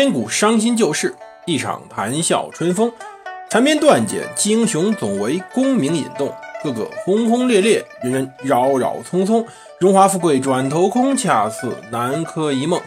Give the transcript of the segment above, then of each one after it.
千古伤心旧事，一场谈笑春风。缠绵断简，英雄总为功名引动。个个轰轰烈烈，人人扰扰匆匆。荣华富贵转头空，恰似南柯一梦。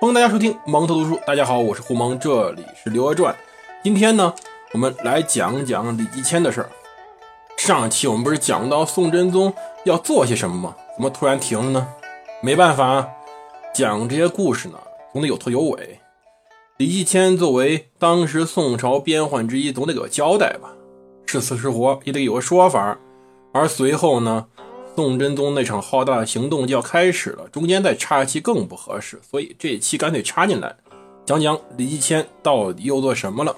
欢迎大家收听蒙头读书。大家好，我是胡蒙，这里是《刘娥传》。今天呢，我们来讲讲李继迁的事儿。上期我们不是讲到宋真宗要做些什么吗？怎么突然停了呢？没办法，讲这些故事呢，总得有头有尾。李继迁作为当时宋朝边患之一，总得有个交代吧，是死是活也得有个说法。而随后呢，宋真宗那场浩大的行动就要开始了，中间再插一期更不合适，所以这一期干脆插进来，讲讲李继迁到底又做什么了。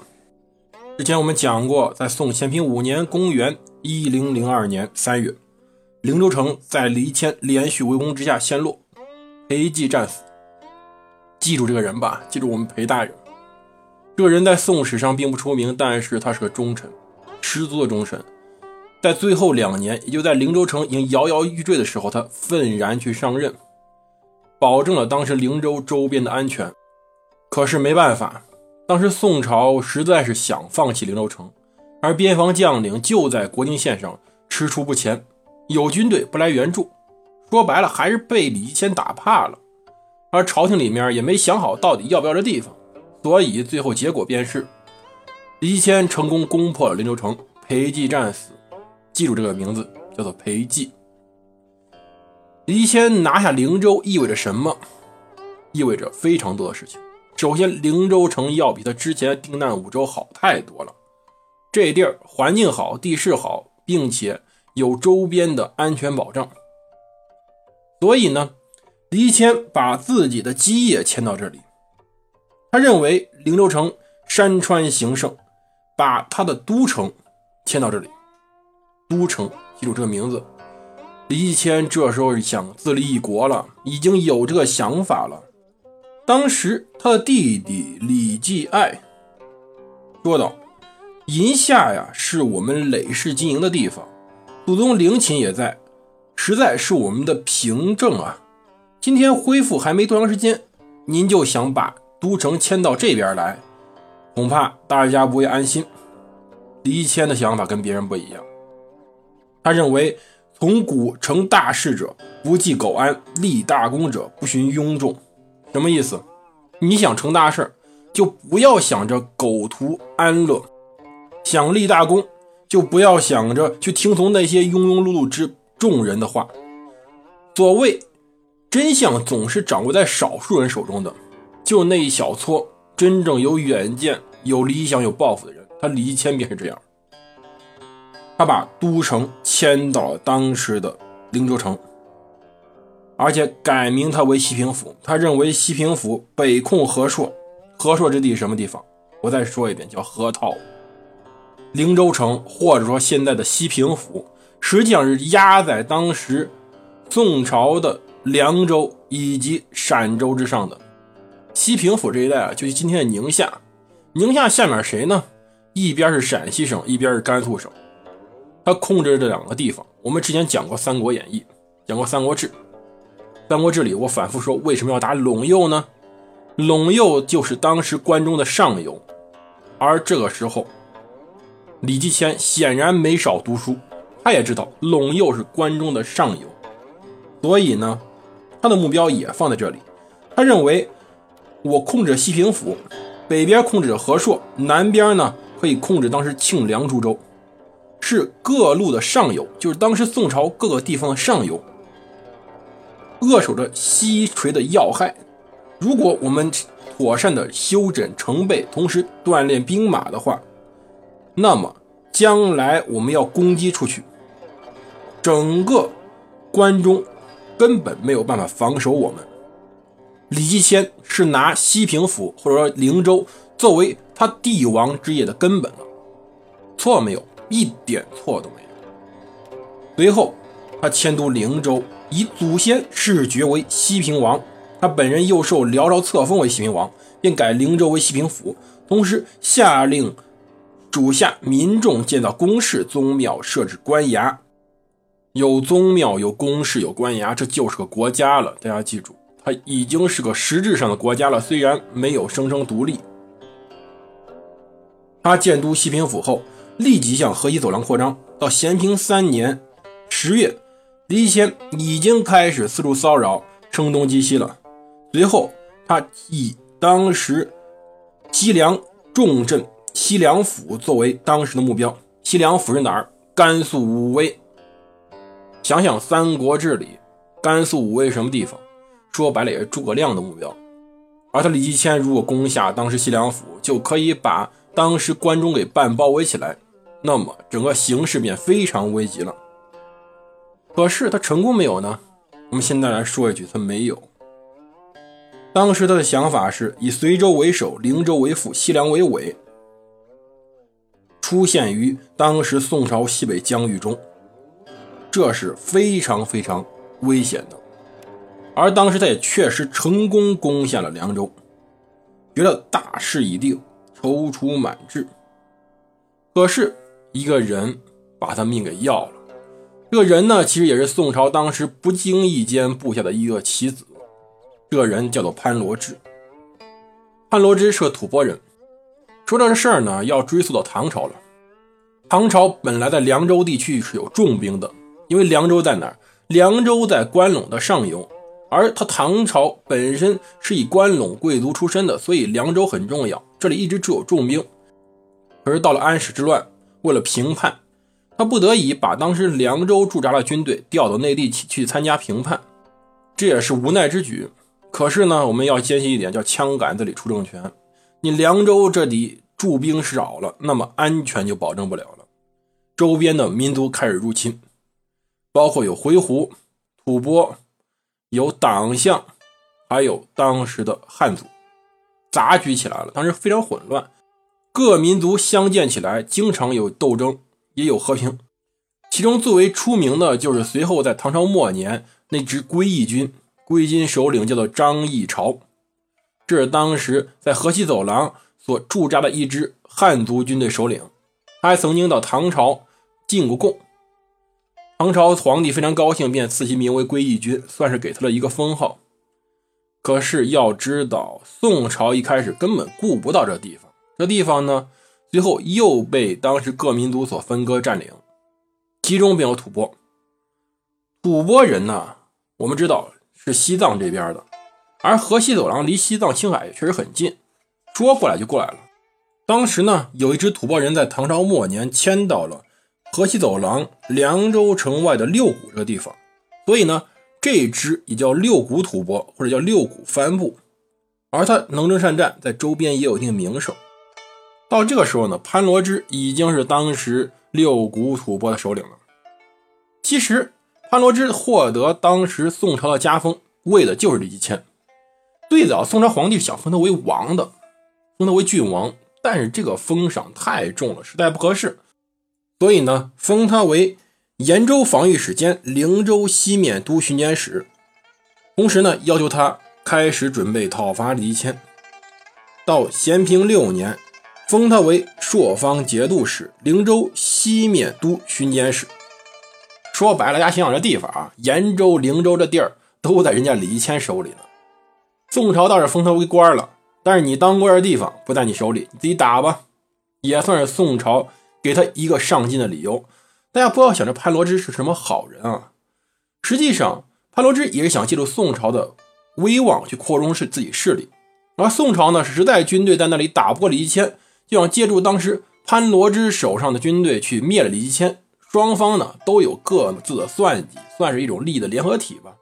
之前我们讲过，在宋咸平五年（公元1002年3月），灵州城在李继迁连续围攻之下陷落，裴寂战死。记住这个人吧，记住我们裴大人。这个人在宋史上并不出名，但是他是个忠臣，十足的忠臣。在最后两年，也就在灵州城已经摇摇欲坠的时候，他愤然去上任，保证了当时灵州周边的安全。可是没办法，当时宋朝实在是想放弃灵州城，而边防将领就在国境线上踟蹰不前，有军队不来援助，说白了还是被李继迁打怕了。而朝廷里面也没想好到底要不要这地方，所以最后结果便是李谦成功攻破了灵州城，裴寂战死。记住这个名字，叫做裴寂。李谦拿下灵州意味着什么？意味着非常多的事情。首先，灵州城要比他之前定难五州好太多了，这地儿环境好，地势好，并且有周边的安全保障，所以呢。李谦把自己的基业迁到这里，他认为灵州城山川形胜，把他的都城迁到这里。都城，记住这个名字。李继迁这时候想自立一国了，已经有这个想法了。当时他的弟弟李继爱说道：“银夏呀，是我们累世经营的地方，祖宗陵寝也在，实在是我们的凭证啊。”今天恢复还没多长时间，您就想把都城迁到这边来，恐怕大家不会安心。李谦的想法跟别人不一样，他认为从古成大事者不计苟安，立大功者不循庸众。什么意思？你想成大事，就不要想着苟图安乐；想立大功，就不要想着去听从那些庸庸碌碌之众人的话。所谓。真相总是掌握在少数人手中的，就那一小撮真正有远见、有理想、有抱负的人。他李继迁便是这样，他把都城迁到了当时的灵州城，而且改名他为西平府。他认为西平府北控河朔，河朔之地什么地方？我再说一遍，叫河套。灵州城或者说现在的西平府，实际上是压在当时宋朝的。凉州以及陕州之上的西平府这一带啊，就是今天的宁夏。宁夏下面谁呢？一边是陕西省，一边是甘肃省。他控制这两个地方。我们之前讲过《三国演义》，讲过《三国志》。《三国志》里我反复说，为什么要打陇右呢？陇右就是当时关中的上游。而这个时候，李继迁显然没少读书，他也知道陇右是关中的上游，所以呢。他的目标也放在这里，他认为我控制西平府，北边控制着河朔，南边呢可以控制当时庆凉诸州，是各路的上游，就是当时宋朝各个地方的上游，扼守着西陲的要害。如果我们妥善的修整城备，同时锻炼兵马的话，那么将来我们要攻击出去，整个关中。根本没有办法防守我们。李继迁是拿西平府或者说灵州作为他帝王之业的根本了，错没有？一点错都没有。随后，他迁都灵州，以祖先世爵为西平王，他本人又受辽朝册封为西平王，并改灵州为西平府，同时下令主下民众建造宫室、宗庙，设置官衙。有宗庙，有宫室，有官衙，这就是个国家了。大家记住，它已经是个实质上的国家了，虽然没有声称独立。他建都西平府后，立即向河西走廊扩张。到咸平三年十月，李谦已经开始四处骚扰，声东击西了。随后，他以当时西凉重镇西凉府作为当时的目标。西凉府是哪儿？甘肃武威。想想《三国志》里，甘肃武威什么地方？说白了也是诸葛亮的目标。而他李继迁如果攻下当时西凉府，就可以把当时关中给半包围起来，那么整个形势便非常危急了。可是他成功没有呢？我们现在来说一句，他没有。当时他的想法是以随州为首，灵州为辅，西凉为尾，出现于当时宋朝西北疆域中。这是非常非常危险的，而当时他也确实成功攻下了凉州，觉得大势已定，踌躇满志。可是一个人把他命给要了，这个人呢，其实也是宋朝当时不经意间布下的一个棋子。这人叫做潘罗之。潘罗之是个吐蕃人。说这事儿呢，要追溯到唐朝了。唐朝本来在凉州地区是有重兵的。因为凉州在哪儿？凉州在关陇的上游，而他唐朝本身是以关陇贵族出身的，所以凉州很重要。这里一直驻有重兵。可是到了安史之乱，为了平叛，他不得已把当时凉州驻扎的军队调到内地去去参加平叛，这也是无奈之举。可是呢，我们要坚信一点，叫枪杆子里出政权。你凉州这里驻兵少了，那么安全就保证不了了，周边的民族开始入侵。包括有回鹘、吐蕃，有党项，还有当时的汉族，杂居起来了。当时非常混乱，各民族相见起来，经常有斗争，也有和平。其中最为出名的就是随后在唐朝末年那支归义军，归军首领叫做张议潮，这是当时在河西走廊所驻扎的一支汉族军队首领。他还曾经到唐朝进过贡。唐朝皇帝非常高兴，便赐其名为归义军，算是给他了一个封号。可是要知道，宋朝一开始根本顾不到这地方，这地方呢，最后又被当时各民族所分割占领，其中便有吐蕃。吐蕃人呢，我们知道是西藏这边的，而河西走廊离西藏、青海确实很近，说过来就过来了。当时呢，有一支吐蕃人在唐朝末年迁到了。河西走廊凉州城外的六谷这个地方，所以呢，这支也叫六谷吐蕃，或者叫六谷番部，而他能征善战，在周边也有一定名声。到这个时候呢，潘罗支已经是当时六谷吐蕃的首领了。其实，潘罗支获得当时宋朝的加封，为的就是李继迁。最早宋朝皇帝想封他为王的，封他为郡王，但是这个封赏太重了，实在不合适。所以呢，封他为延州防御使兼灵州西面都巡检使，同时呢，要求他开始准备讨伐李谦。到咸平六年，封他为朔方节度使、灵州西面都巡检使。说白了，大家想想这地方啊，延州、灵州这地儿都在人家李谦手里呢。宋朝倒是封他为官了，但是你当官的地方不在你手里，你自己打吧，也算是宋朝。给他一个上进的理由，大家不要想着潘罗之是什么好人啊。实际上，潘罗之也是想借助宋朝的威望去扩充是自己势力。而宋朝呢，实在军队在那里打不过李继迁，就想借助当时潘罗之手上的军队去灭了李继迁。双方呢都有各自的算计，算是一种利益的联合体吧。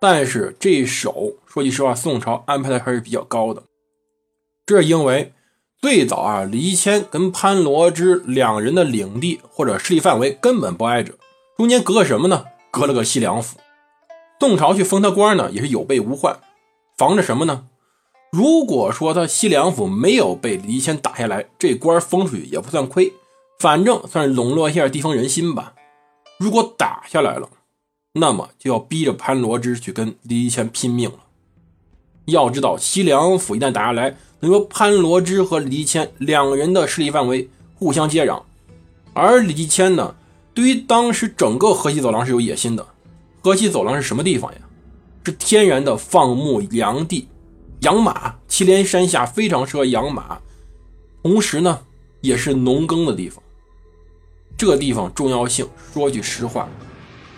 但是这一手，说句实话，宋朝安排的还是比较高的。这是因为。最早啊，李谦跟潘罗之两人的领地或者势力范围根本不挨着，中间隔个什么呢？隔了个西凉府。宋朝去封他官呢，也是有备无患，防着什么呢？如果说他西凉府没有被李谦打下来，这官封出去也不算亏，反正算是笼络一下地方人心吧。如果打下来了，那么就要逼着潘罗之去跟李谦拼命了。要知道，西凉府一旦打下来，等于说潘罗之和李继迁两人的势力范围互相接壤。而李谦呢，对于当时整个河西走廊是有野心的。河西走廊是什么地方呀？是天然的放牧良地，养马，祁连山下非常适合养马，同时呢，也是农耕的地方。这地方重要性，说句实话，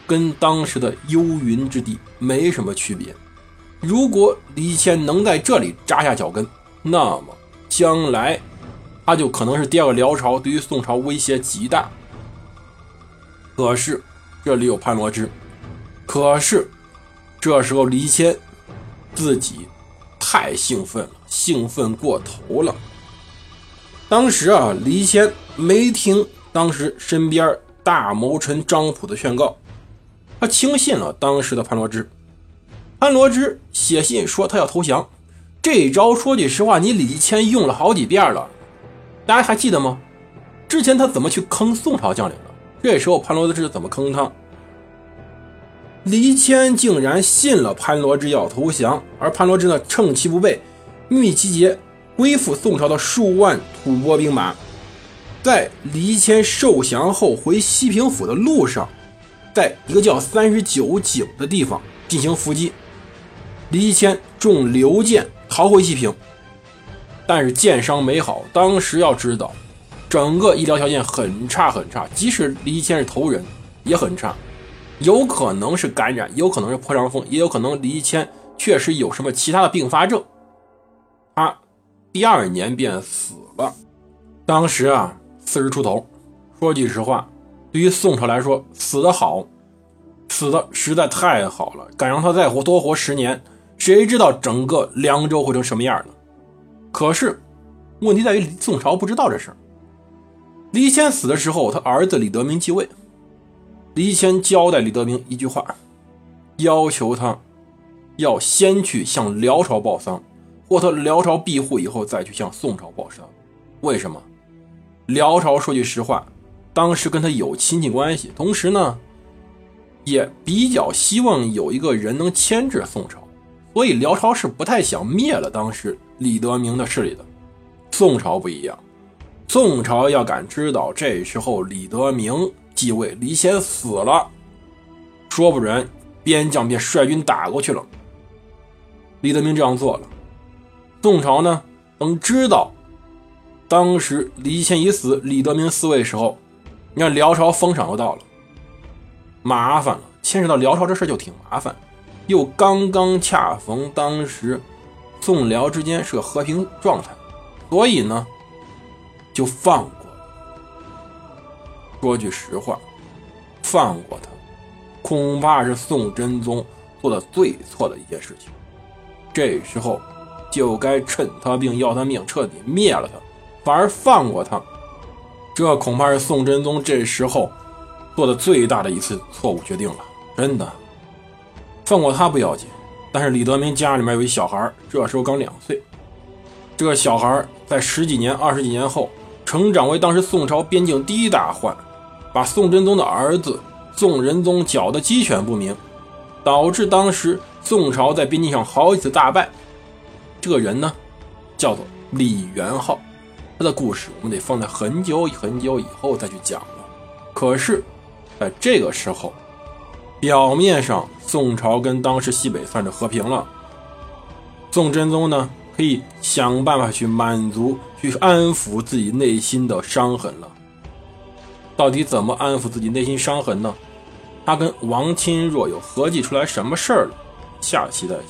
跟当时的幽云之地没什么区别。如果李谦能在这里扎下脚跟，那么将来他就可能是第二个辽朝，对于宋朝威胁极大。可是这里有潘罗之，可是这时候李谦自己太兴奋了，兴奋过头了。当时啊，李谦没听当时身边大谋臣张普的劝告，他轻信了当时的潘罗之。潘罗之写信说他要投降，这招说句实话，你李谦用了好几遍了，大家还记得吗？之前他怎么去坑宋朝将领的？这时候潘罗之怎么坑他？李谦竟然信了潘罗之要投降，而潘罗之呢，趁其不备，秘密集结归附宋朝的数万吐蕃兵马，在李谦受降后回西平府的路上，在一个叫三十九井的地方进行伏击。李谦中刘箭逃回西平，但是箭伤没好。当时要知道，整个医疗条件很差很差，即使李谦是头人也很差，有可能是感染，有可能是破伤风，也有可能李谦确实有什么其他的并发症。他第二年便死了。当时啊，四十出头，说句实话，对于宋朝来说，死的好，死的实在太好了，敢让他再活多活十年。谁知道整个凉州会成什么样呢？可是，问题在于宋朝不知道这事儿。李谦死的时候，他儿子李德明继位。李谦交代李德明一句话，要求他要先去向辽朝报丧，或他辽朝庇护以后再去向宋朝报丧。为什么？辽朝说句实话，当时跟他有亲戚关系，同时呢，也比较希望有一个人能牵制宋朝。所以辽朝是不太想灭了当时李德明的势力的，宋朝不一样，宋朝要敢知道这时候李德明继位，李显死了，说不准边将便率军打过去了。李德明这样做了，宋朝呢，等知道当时李谦已死，李德明嗣位时候，你看辽朝封赏又到了，麻烦了，牵扯到辽朝这事就挺麻烦。又刚刚恰逢当时宋辽之间是个和平状态，所以呢，就放过。说句实话，放过他，恐怕是宋真宗做的最错的一件事情。这时候就该趁他病要他命，彻底灭了他，反而放过他，这恐怕是宋真宗这时候做的最大的一次错误决定了，真的。放过他不要紧，但是李德明家里面有一小孩，这时候刚两岁。这个小孩在十几年、二十几年后，成长为当时宋朝边境第一大患，把宋真宗的儿子宋仁宗搅得鸡犬不宁，导致当时宋朝在边境上好几次大败。这个人呢，叫做李元昊，他的故事我们得放在很久很久以后再去讲了。可是，在这个时候。表面上，宋朝跟当时西北算是和平了。宋真宗呢，可以想办法去满足、去安抚自己内心的伤痕了。到底怎么安抚自己内心伤痕呢？他跟王钦若有合计出来什么事儿了？下期再见。